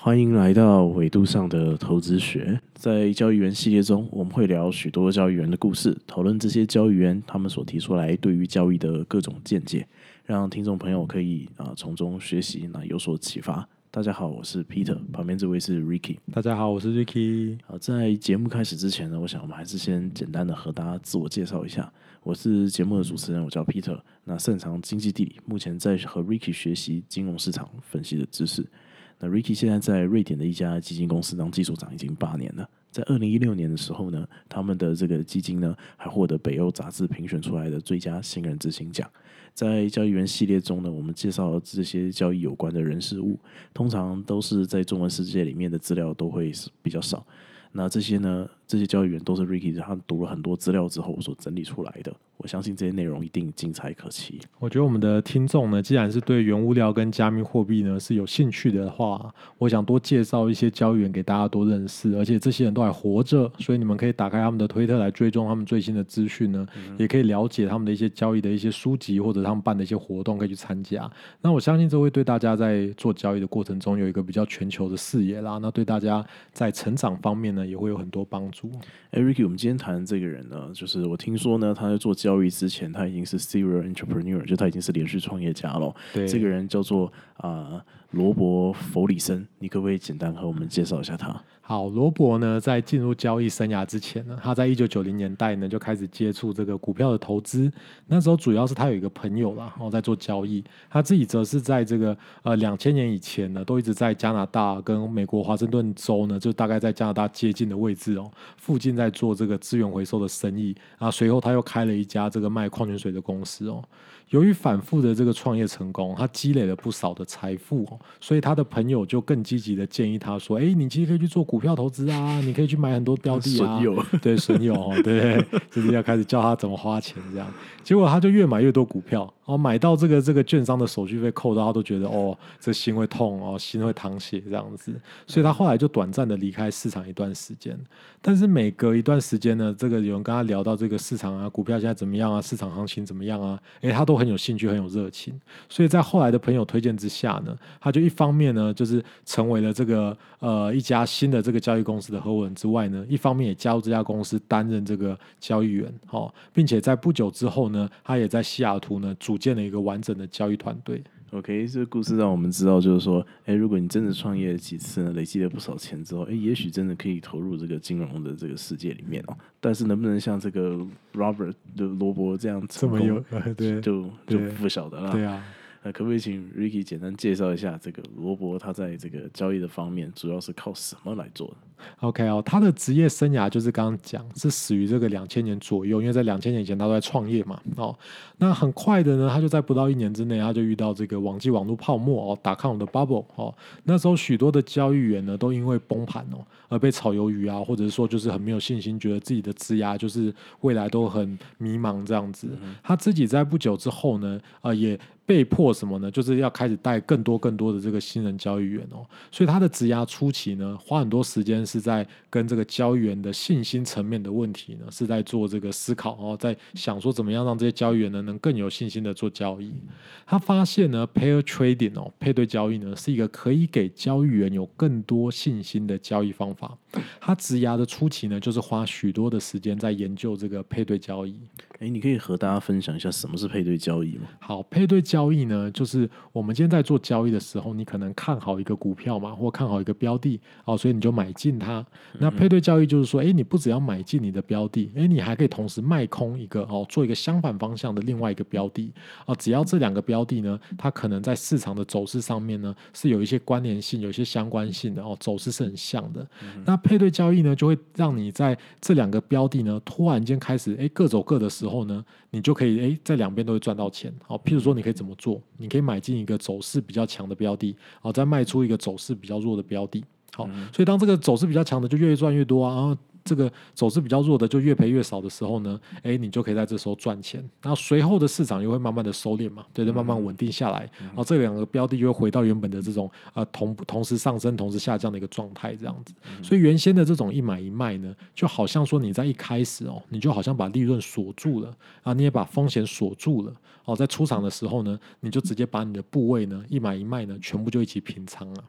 欢迎来到纬度上的投资学。在交易员系列中，我们会聊许多交易员的故事，讨论这些交易员他们所提出来对于交易的各种见解，让听众朋友可以啊从中学习，那有所启发。大家好，我是 Peter，旁边这位是 Ricky。大家好，我是 Ricky。好，在节目开始之前呢，我想我们还是先简单的和大家自我介绍一下。我是节目的主持人，我叫 Peter，那擅长经济地理，目前在和 Ricky 学习金融市场分析的知识。那 Ricky 现在在瑞典的一家基金公司当技术长，已经八年了。在二零一六年的时候呢，他们的这个基金呢，还获得北欧杂志评选出来的最佳新人执行奖。在交易员系列中呢，我们介绍这些交易有关的人事物，通常都是在中文世界里面的资料都会比较少。那这些呢，这些交易员都是 Ricky 他读了很多资料之后所整理出来的。我相信这些内容一定精彩可期。我觉得我们的听众呢，既然是对原物料跟加密货币呢是有兴趣的话，我想多介绍一些交易员给大家多认识。而且这些人都还活着，所以你们可以打开他们的推特来追踪他们最新的资讯呢，也可以了解他们的一些交易的一些书籍或者他们办的一些活动可以去参加。那我相信这会对大家在做交易的过程中有一个比较全球的视野啦。那对大家在成长方面呢，也会有很多帮助。哎，Ricky，我们今天谈的这个人呢，就是我听说呢，他在做交易之前，他已经是 serial entrepreneur，就他已经是连续创业家了。对，这个人叫做啊罗伯·弗里森，你可不可以简单和我们介绍一下他？好，罗伯呢，在进入交易生涯之前呢，他在一九九零年代呢就开始接触这个股票的投资。那时候主要是他有一个朋友啦，然后在做交易，他自己则是在这个呃两千年以前呢，都一直在加拿大跟美国华盛顿州呢，就大概在加拿大接近的位置哦，附近在做这个资源回收的生意。啊，随后他又开了一家这个卖矿泉水的公司哦。由于反复的这个创业成功，他积累了不少的财富哦，所以他的朋友就更积极的建议他说：“哎，你其实可以去做股票投资啊，你可以去买很多标的啊。” 对，损友哦，对，就是要开始教他怎么花钱这样。结果他就越买越多股票。哦，买到这个这个券商的手续费扣到，他都觉得哦，这心会痛哦，心会淌血这样子，所以他后来就短暂的离开市场一段时间。但是每隔一段时间呢，这个有人跟他聊到这个市场啊，股票现在怎么样啊，市场行情怎么样啊？诶，他都很有兴趣，很有热情。所以在后来的朋友推荐之下呢，他就一方面呢，就是成为了这个呃一家新的这个交易公司的合伙人之外呢，一方面也加入这家公司担任这个交易员，哦，并且在不久之后呢，他也在西雅图呢主。建了一个完整的交易团队。OK，这个故事让我们知道，就是说，哎，如果你真的创业了几次呢，累积了不少钱之后，哎，也许真的可以投入这个金融的这个世界里面哦。但是能不能像这个 Robert 的罗伯这样这么有对，就就不晓得了。对啊。那可不可以请 Ricky 简单介绍一下这个罗伯他在这个交易的方面主要是靠什么来做的？OK 哦，他的职业生涯就是刚刚讲是始于这个两千年左右，因为在两千年以前他都在创业嘛。哦，那很快的呢，他就在不到一年之内，他就遇到这个网际网络泡沫哦，打抗的 bubble 哦，那时候许多的交易员呢都因为崩盘哦而被炒鱿鱼啊，或者是说就是很没有信心，觉得自己的资涯就是未来都很迷茫这样子。他自己在不久之后呢，呃也。被迫什么呢？就是要开始带更多更多的这个新人交易员哦，所以他的职涯初期呢，花很多时间是在跟这个交易员的信心层面的问题呢，是在做这个思考哦，在想说怎么样让这些交易员呢能更有信心的做交易。他发现呢，pair trading 哦，配对交易呢是一个可以给交易员有更多信心的交易方法。他职涯的初期呢，就是花许多的时间在研究这个配对交易。哎，你可以和大家分享一下什么是配对交易吗？好，配对交易呢，就是我们今天在做交易的时候，你可能看好一个股票嘛，或看好一个标的，哦，所以你就买进它。那配对交易就是说，哎，你不只要买进你的标的，哎，你还可以同时卖空一个哦，做一个相反方向的另外一个标的哦。只要这两个标的呢，它可能在市场的走势上面呢是有一些关联性、有一些相关性的哦，走势是很像的。那配对交易呢，就会让你在这两个标的呢，突然间开始哎各走各的时候。呢，你就可以诶，在两边都会赚到钱。好，譬如说，你可以怎么做？你可以买进一个走势比较强的标的，好，再卖出一个走势比较弱的标的。好，所以当这个走势比较强的就越赚越多啊，然后这个走势比较弱的就越赔越少的时候呢，哎，你就可以在这时候赚钱。然后随后的市场又会慢慢的收敛嘛，对对，慢慢稳定下来，然后这两个标的又会回到原本的这种呃同同时上升、同时下降的一个状态这样子。所以原先的这种一买一卖呢，就好像说你在一开始哦，你就好像把利润锁住了啊，你也把风险锁住了哦，在出场的时候呢，你就直接把你的部位呢一买一卖呢，全部就一起平仓了。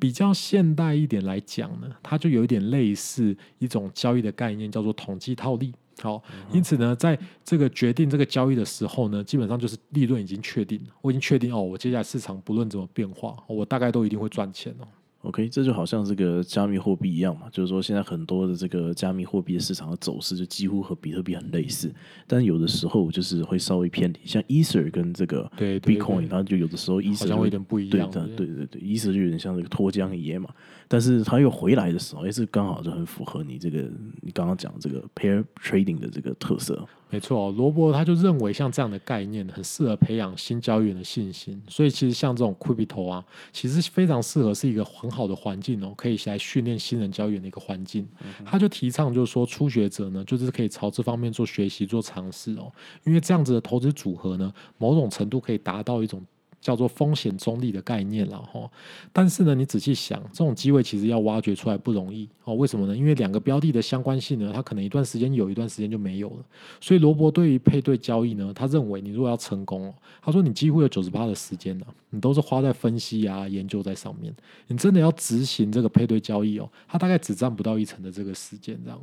比较现代一点来讲呢，它就有一点类似一种交易的概念，叫做统计套利。好，因此呢，在这个决定这个交易的时候呢，基本上就是利润已经确定了，我已经确定哦，我接下来市场不论怎么变化，我大概都一定会赚钱哦。OK，这就好像这个加密货币一样嘛，就是说现在很多的这个加密货币的市场的走势就几乎和比特币很类似，但有的时候就是会稍微偏离，像 Ether 跟这个 Bitcoin，它就有的时候 Ether 有点不一样，对。对对对，Ether 就有点像这个脱缰野马，但是它又回来的时候，也是刚好就很符合你这个你刚刚讲这个 Pair Trading 的这个特色。没错，罗伯他就认为像这样的概念很适合培养新交易员的信心，所以其实像这种 Crypto 啊，其实非常适合是一个很好的环境哦，可以来训练新人交易员的一个环境。他就提倡就是说，初学者呢，就是可以朝这方面做学习、做尝试哦，因为这样子的投资组合呢，某种程度可以达到一种。叫做风险中立的概念了哈，但是呢，你仔细想，这种机会其实要挖掘出来不容易哦。为什么呢？因为两个标的的相关性呢，它可能一段时间有一段时间就没有了。所以罗伯对于配对交易呢，他认为你如果要成功哦，他说你几乎有九十八的时间呢，你都是花在分析啊、研究在上面。你真的要执行这个配对交易哦，它大概只占不到一成的这个时间这样。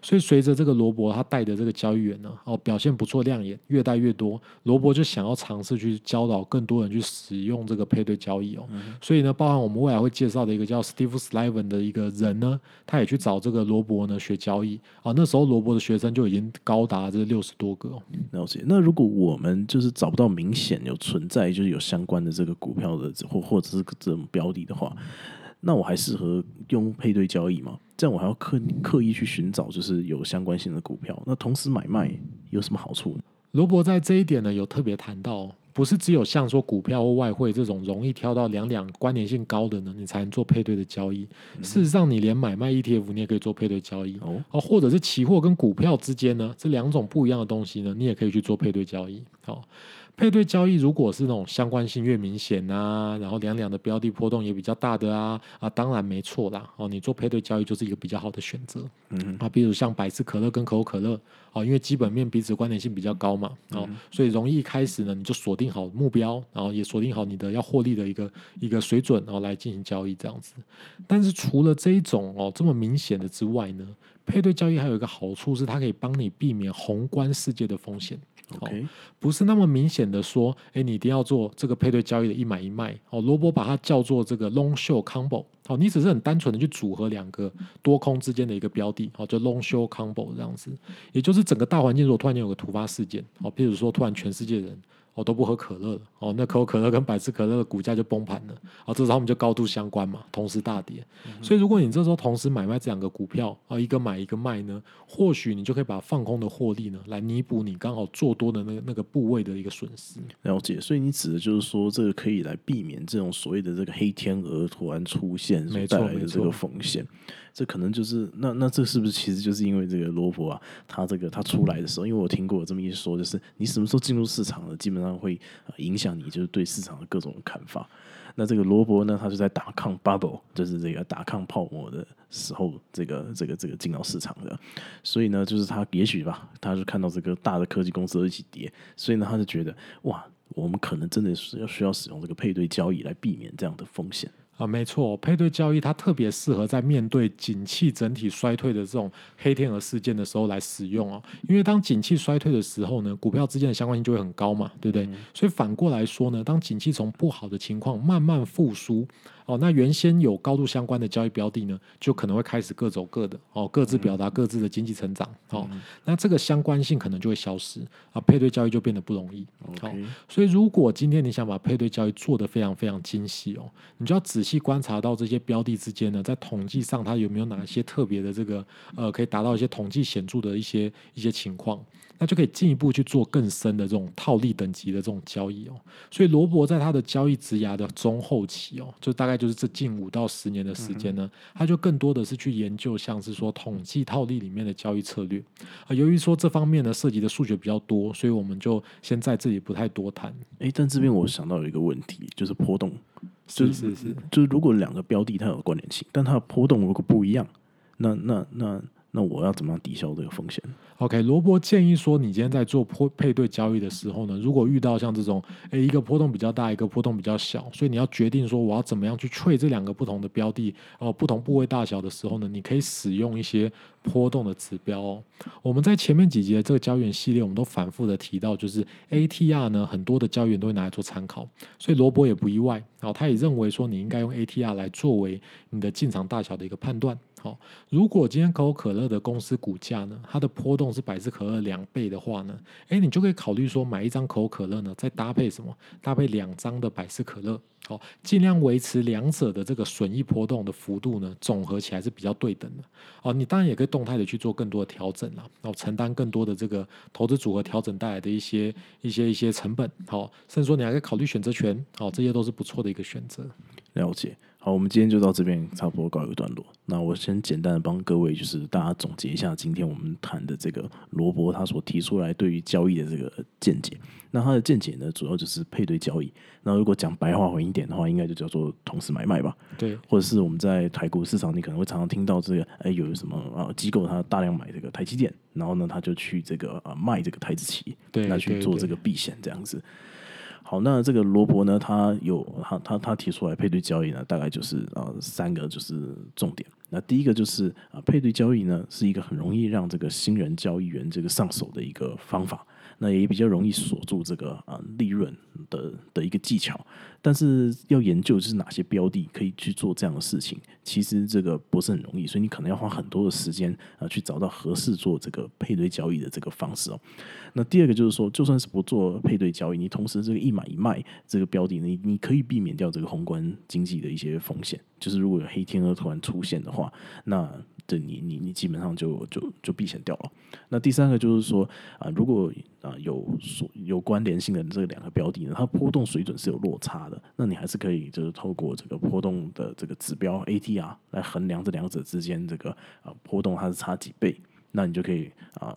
所以随着这个罗伯他带的这个交易员呢，哦表现不错亮眼，越带越多，罗伯就想要尝试去教导更多人去。使用这个配对交易哦，所以呢，包含我们未来会介绍的一个叫 Steve Sliven 的一个人呢，他也去找这个罗伯呢学交易啊。那时候罗伯的学生就已经高达这六十多个哦。了解。那如果我们就是找不到明显有存在就是有相关的这个股票的或或者是这种标的的话，那我还适合用配对交易吗？这样我还要刻刻意去寻找就是有相关性的股票，那同时买卖有什么好处？罗伯在这一点呢有特别谈到。不是只有像说股票或外汇这种容易挑到两两关联性高的呢，你才能做配对的交易。事实上，你连买卖 ETF 你也可以做配对交易哦，或者是期货跟股票之间呢，这两种不一样的东西呢，你也可以去做配对交易。好。配对交易如果是那种相关性越明显啊，然后两两的标的波动也比较大的啊啊，当然没错啦哦，你做配对交易就是一个比较好的选择。嗯啊，比如像百事可乐跟可口可乐哦，因为基本面彼此关联性比较高嘛哦，所以容易开始呢你就锁定好目标，然后也锁定好你的要获利的一个一个水准，然后来进行交易这样子。但是除了这一种哦这么明显的之外呢，配对交易还有一个好处是它可以帮你避免宏观世界的风险。OK，不是那么明显的说，哎，你一定要做这个配对交易的一买一卖。哦，罗伯把它叫做这个 long show combo。好，你只是很单纯的去组合两个多空之间的一个标的，好，叫 long show combo 这样子。也就是整个大环境如果突然间有个突发事件，好，譬如说突然全世界人。哦，都不喝可乐了。哦，那可口可乐跟百事可乐的股价就崩盘了。啊，这时候我们就高度相关嘛，同时大跌。所以，如果你这时候同时买卖这两个股票，啊，一个买一个卖呢，或许你就可以把放空的获利呢，来弥补你刚好做多的那个那个部位的一个损失。了解。所以你指的就是说，这个可以来避免这种所谓的这个黑天鹅突然出现所带来的这个风险。这可能就是那那这是不是其实就是因为这个罗伯啊，他这个他出来的时候，因为我听过这么一说，就是你什么时候进入市场的，基本上会影响你就是对市场的各种看法。那这个罗伯呢，他就在打抗 bubble，就是这个打抗泡沫的时候，这个这个这个进到市场的。所以呢，就是他也许吧，他就看到这个大的科技公司都一起跌，所以呢，他就觉得哇，我们可能真的是要需要使用这个配对交易来避免这样的风险。啊，没错，配对交易它特别适合在面对景气整体衰退的这种黑天鹅事件的时候来使用哦。因为当景气衰退的时候呢，股票之间的相关性就会很高嘛，对不对？所以反过来说呢，当景气从不好的情况慢慢复苏。哦，那原先有高度相关的交易标的呢，就可能会开始各走各的哦，各自表达各自的经济成长哦，那这个相关性可能就会消失啊，配对交易就变得不容易。好，所以如果今天你想把配对交易做得非常非常精细哦，你就要仔细观察到这些标的之间呢，在统计上它有没有哪些特别的这个呃，可以达到一些统计显著的一些一些情况。那就可以进一步去做更深的这种套利等级的这种交易哦。所以罗伯在他的交易职涯的中后期哦，就大概就是这近五到十年的时间呢，他就更多的是去研究像是说统计套利里面的交易策略啊。由于说这方面呢涉及的数学比较多，所以我们就先在这里不太多谈。诶，但这边我想到有一个问题，就是波动，是是是，就是如果两个标的它有关联性，但它的波动如果不一样，那那那那那我要怎么样抵消这个风险？OK，罗伯建议说，你今天在做配配对交易的时候呢，如果遇到像这种，诶，一个波动比较大，一个波动比较小，所以你要决定说我要怎么样去 trade 这两个不同的标的哦，不同部位大小的时候呢，你可以使用一些波动的指标哦。我们在前面几集的这个交易员系列，我们都反复的提到，就是 ATR 呢，很多的交易员都会拿来做参考，所以罗伯也不意外，然后他也认为说，你应该用 ATR 来作为你的进场大小的一个判断。好，如果今天可口可乐的公司股价呢，它的波动是百事可乐两倍的话呢，诶，你就可以考虑说买一张可口可乐呢，再搭配什么？搭配两张的百事可乐，好，尽量维持两者的这个损益波动的幅度呢，总合起来是比较对等的。哦，你当然也可以动态的去做更多的调整啦，然后承担更多的这个投资组合调整带来的一些一些一些成本，好，甚至说你还可以考虑选择权，好，这些都是不错的一个选择。了解。好，我们今天就到这边，差不多告一个段落。那我先简单的帮各位就是大家总结一下今天我们谈的这个罗伯他所提出来对于交易的这个见解。那他的见解呢，主要就是配对交易。那如果讲白话文一点的话，应该就叫做同时买卖吧。对，或者是我们在台股市场，你可能会常常听到这个，哎，有什么啊机构他大量买这个台积电，然后呢他就去这个啊卖这个台子期，对那去做这个避险这样子。好，那这个罗伯呢，他有他他他提出来配对交易呢，大概就是呃三个就是重点。那第一个就是啊、配对交易呢是一个很容易让这个新人交易员这个上手的一个方法，那也比较容易锁住这个啊、利润的的一个技巧。但是要研究就是哪些标的可以去做这样的事情，其实这个不是很容易，所以你可能要花很多的时间啊、去找到合适做这个配对交易的这个方式哦。那第二个就是说，就算是不做配对交易，你同时这个一买一卖这个标的，你你可以避免掉这个宏观经济的一些风险。就是如果有黑天鹅突然出现的话，那你你你基本上就就就避险掉了。那第三个就是说啊、如果啊、有所有关联性的这两个标的呢，它波动水准是有落差的，那你还是可以就是透过这个波动的这个指标 ATR 来衡量这两者之间这个啊、波动它是差几倍，那你就可以啊。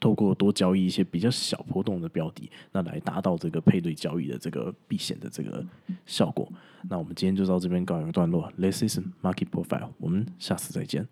透过多交易一些比较小波动的标的，那来达到这个配对交易的这个避险的这个效果。那我们今天就到这边告一个段落。This is Market Profile，我们下次再见。